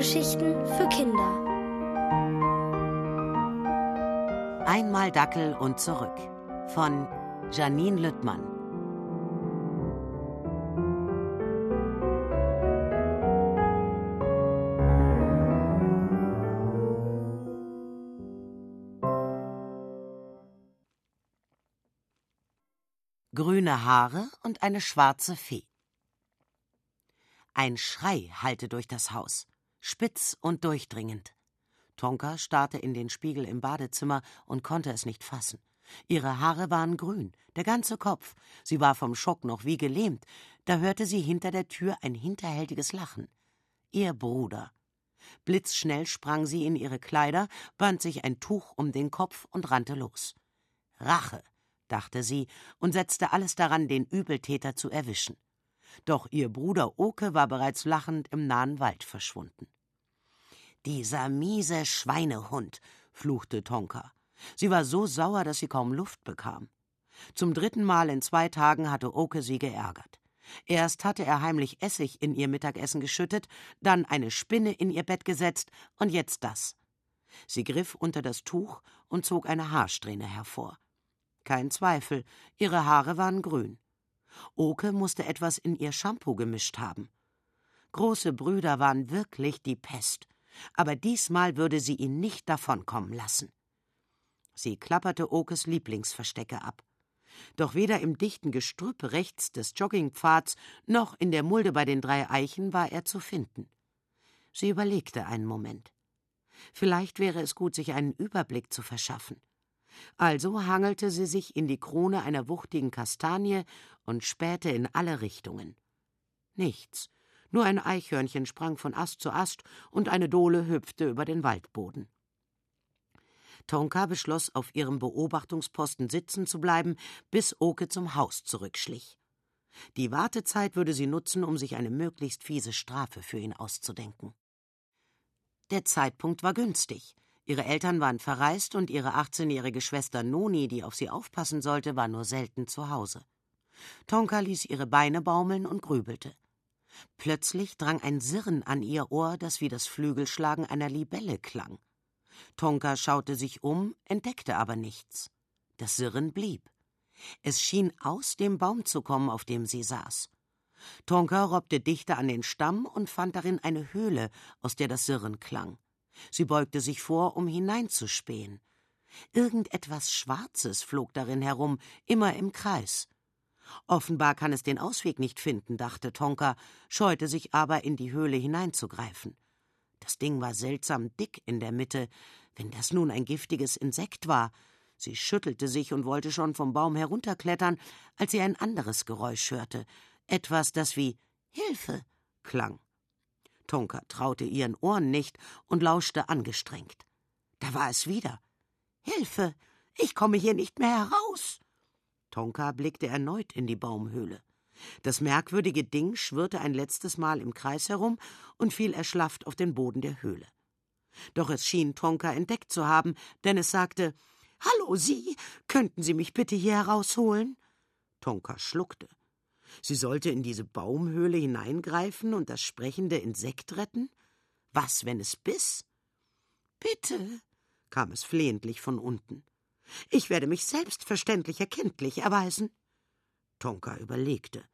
Hörgeschichten für Kinder. Einmal Dackel und zurück von Janine Lüttmann. Grüne Haare und eine schwarze Fee. Ein Schrei hallte durch das Haus, spitz und durchdringend. Tonka starrte in den Spiegel im Badezimmer und konnte es nicht fassen. Ihre Haare waren grün, der ganze Kopf. Sie war vom Schock noch wie gelähmt. Da hörte sie hinter der Tür ein hinterhältiges Lachen. Ihr Bruder. Blitzschnell sprang sie in ihre Kleider, band sich ein Tuch um den Kopf und rannte los. Rache, dachte sie und setzte alles daran, den Übeltäter zu erwischen. Doch ihr Bruder Oke war bereits lachend im nahen Wald verschwunden. Dieser miese Schweinehund, fluchte Tonka. Sie war so sauer, dass sie kaum Luft bekam. Zum dritten Mal in zwei Tagen hatte Oke sie geärgert. Erst hatte er heimlich Essig in ihr Mittagessen geschüttet, dann eine Spinne in ihr Bett gesetzt und jetzt das. Sie griff unter das Tuch und zog eine Haarsträhne hervor. Kein Zweifel, ihre Haare waren grün. Oke musste etwas in ihr Shampoo gemischt haben. Große Brüder waren wirklich die Pest, aber diesmal würde sie ihn nicht davonkommen lassen. Sie klapperte Okes Lieblingsverstecke ab. Doch weder im dichten Gestrüpp rechts des Joggingpfads noch in der Mulde bei den drei Eichen war er zu finden. Sie überlegte einen Moment. Vielleicht wäre es gut, sich einen Überblick zu verschaffen. Also hangelte sie sich in die Krone einer wuchtigen Kastanie und spähte in alle Richtungen. Nichts, nur ein Eichhörnchen sprang von Ast zu Ast und eine Dohle hüpfte über den Waldboden. Tonka beschloss, auf ihrem Beobachtungsposten sitzen zu bleiben, bis Oke zum Haus zurückschlich. Die Wartezeit würde sie nutzen, um sich eine möglichst fiese Strafe für ihn auszudenken. Der Zeitpunkt war günstig. Ihre Eltern waren verreist und ihre 18-jährige Schwester Noni, die auf sie aufpassen sollte, war nur selten zu Hause. Tonka ließ ihre Beine baumeln und grübelte. Plötzlich drang ein Sirren an ihr Ohr, das wie das Flügelschlagen einer Libelle klang. Tonka schaute sich um, entdeckte aber nichts. Das Sirren blieb. Es schien aus dem Baum zu kommen, auf dem sie saß. Tonka robbte dichter an den Stamm und fand darin eine Höhle, aus der das Sirren klang. Sie beugte sich vor, um hineinzuspähen. Irgendetwas Schwarzes flog darin herum, immer im Kreis. Offenbar kann es den Ausweg nicht finden, dachte Tonka, scheute sich aber, in die Höhle hineinzugreifen. Das Ding war seltsam dick in der Mitte, wenn das nun ein giftiges Insekt war. Sie schüttelte sich und wollte schon vom Baum herunterklettern, als sie ein anderes Geräusch hörte, etwas, das wie Hilfe klang. Tonka traute ihren Ohren nicht und lauschte angestrengt. Da war es wieder. Hilfe! Ich komme hier nicht mehr heraus! Tonka blickte erneut in die Baumhöhle. Das merkwürdige Ding schwirrte ein letztes Mal im Kreis herum und fiel erschlafft auf den Boden der Höhle. Doch es schien Tonka entdeckt zu haben, denn es sagte Hallo, Sie, könnten Sie mich bitte hier herausholen? Tonka schluckte. Sie sollte in diese Baumhöhle hineingreifen und das sprechende Insekt retten? Was, wenn es biss? Bitte, kam es flehentlich von unten. Ich werde mich selbstverständlich erkenntlich erweisen. Tonka überlegte.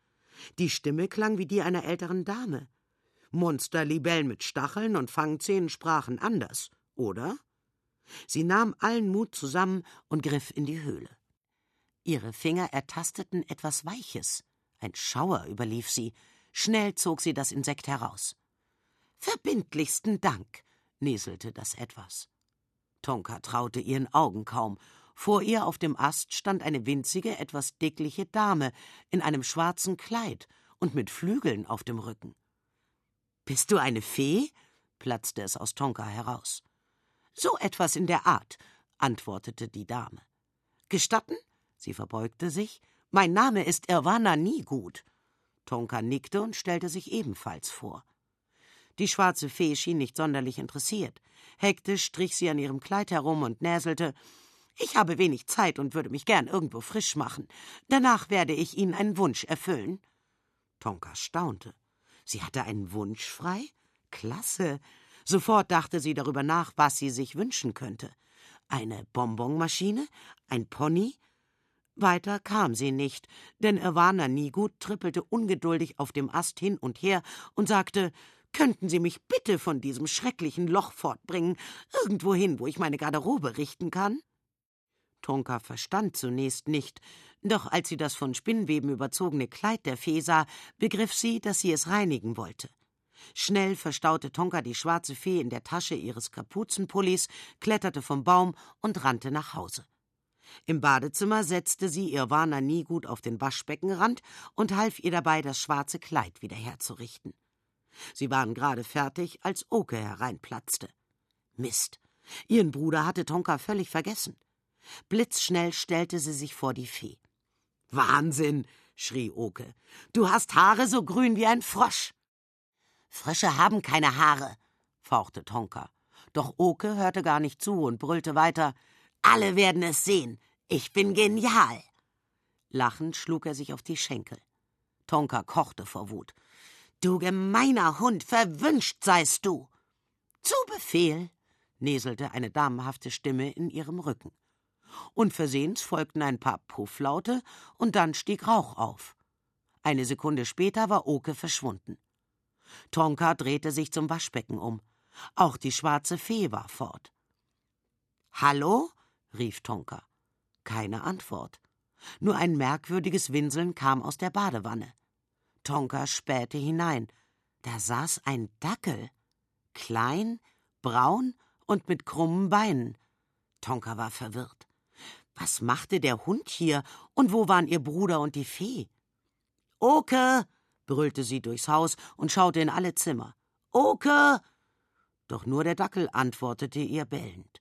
Die Stimme klang wie die einer älteren Dame. Monsterlibellen mit Stacheln und Fangzähnen sprachen anders, oder? Sie nahm allen Mut zusammen und griff in die Höhle. Ihre Finger ertasteten etwas Weiches, ein Schauer überlief sie. Schnell zog sie das Insekt heraus. Verbindlichsten Dank, näselte das etwas. Tonka traute ihren Augen kaum. Vor ihr auf dem Ast stand eine winzige, etwas dickliche Dame in einem schwarzen Kleid und mit Flügeln auf dem Rücken. Bist du eine Fee? platzte es aus Tonka heraus. So etwas in der Art, antwortete die Dame. Gestatten? Sie verbeugte sich, mein Name ist Irwana Niegut. Tonka nickte und stellte sich ebenfalls vor. Die schwarze Fee schien nicht sonderlich interessiert. Hektisch strich sie an ihrem Kleid herum und näselte Ich habe wenig Zeit und würde mich gern irgendwo frisch machen. Danach werde ich Ihnen einen Wunsch erfüllen. Tonka staunte. Sie hatte einen Wunsch frei? Klasse. Sofort dachte sie darüber nach, was sie sich wünschen könnte. Eine Bonbonmaschine? Ein Pony? Weiter kam sie nicht, denn Irwana Nigut trippelte ungeduldig auf dem Ast hin und her und sagte, Könnten Sie mich bitte von diesem schrecklichen Loch fortbringen, irgendwohin, wo ich meine Garderobe richten kann? Tonka verstand zunächst nicht, doch als sie das von Spinnweben überzogene Kleid der Fee sah, begriff sie, dass sie es reinigen wollte. Schnell verstaute Tonka die schwarze Fee in der Tasche ihres Kapuzenpullis, kletterte vom Baum und rannte nach Hause. Im Badezimmer setzte sie Irwana Niegut auf den Waschbeckenrand und half ihr dabei, das schwarze Kleid wieder herzurichten. Sie waren gerade fertig, als Oke hereinplatzte. Mist. Ihren Bruder hatte Tonka völlig vergessen. Blitzschnell stellte sie sich vor die Fee. Wahnsinn, schrie Oke. Du hast Haare so grün wie ein Frosch. Frösche haben keine Haare, fauchte Tonka. Doch Oke hörte gar nicht zu und brüllte weiter. Alle werden es sehen. Ich bin genial. Lachend schlug er sich auf die Schenkel. Tonka kochte vor Wut. Du gemeiner Hund, verwünscht seist du. Zu Befehl, näselte eine damenhafte Stimme in ihrem Rücken. Unversehens folgten ein paar Pufflaute und dann stieg Rauch auf. Eine Sekunde später war Oke verschwunden. Tonka drehte sich zum Waschbecken um. Auch die schwarze Fee war fort. Hallo? rief Tonka. Keine Antwort. Nur ein merkwürdiges Winseln kam aus der Badewanne. Tonka spähte hinein. Da saß ein Dackel. Klein, braun und mit krummen Beinen. Tonka war verwirrt. Was machte der Hund hier und wo waren ihr Bruder und die Fee? Oke! brüllte sie durchs Haus und schaute in alle Zimmer. Oke! Doch nur der Dackel antwortete ihr bellend.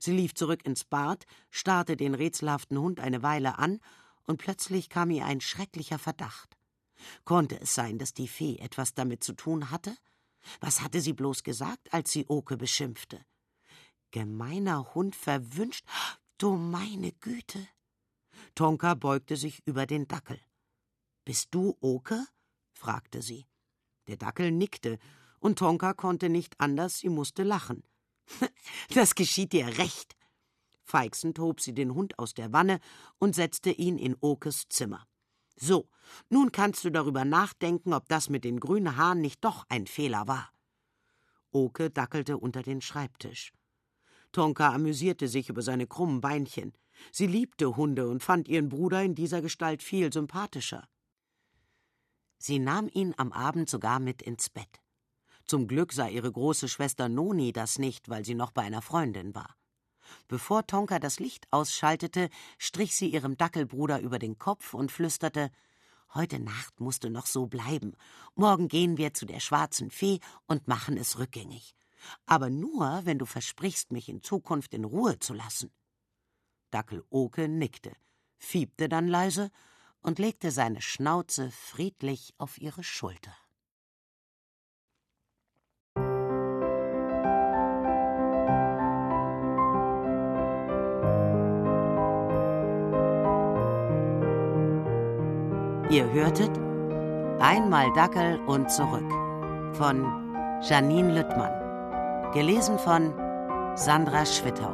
Sie lief zurück ins Bad, starrte den rätselhaften Hund eine Weile an, und plötzlich kam ihr ein schrecklicher Verdacht. Konnte es sein, dass die Fee etwas damit zu tun hatte? Was hatte sie bloß gesagt, als sie Oke beschimpfte? Gemeiner Hund verwünscht. Du meine Güte. Tonka beugte sich über den Dackel. Bist du Oke? fragte sie. Der Dackel nickte, und Tonka konnte nicht anders, sie musste lachen. Das geschieht dir recht. Feixend hob sie den Hund aus der Wanne und setzte ihn in Okes Zimmer. So, nun kannst du darüber nachdenken, ob das mit den grünen Haaren nicht doch ein Fehler war. Oke dackelte unter den Schreibtisch. Tonka amüsierte sich über seine krummen Beinchen. Sie liebte Hunde und fand ihren Bruder in dieser Gestalt viel sympathischer. Sie nahm ihn am Abend sogar mit ins Bett. Zum Glück sah ihre große Schwester Noni das nicht, weil sie noch bei einer Freundin war. Bevor Tonka das Licht ausschaltete, strich sie ihrem Dackelbruder über den Kopf und flüsterte Heute Nacht musst du noch so bleiben. Morgen gehen wir zu der schwarzen Fee und machen es rückgängig. Aber nur, wenn du versprichst, mich in Zukunft in Ruhe zu lassen. Dackel Oke nickte, fiebte dann leise und legte seine Schnauze friedlich auf ihre Schulter. Ihr hörtet Einmal Dackel und zurück von Janine Lüttmann. Gelesen von Sandra Schwittau.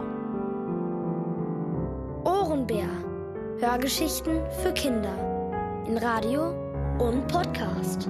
Ohrenbär. Hörgeschichten für Kinder. In Radio und Podcast.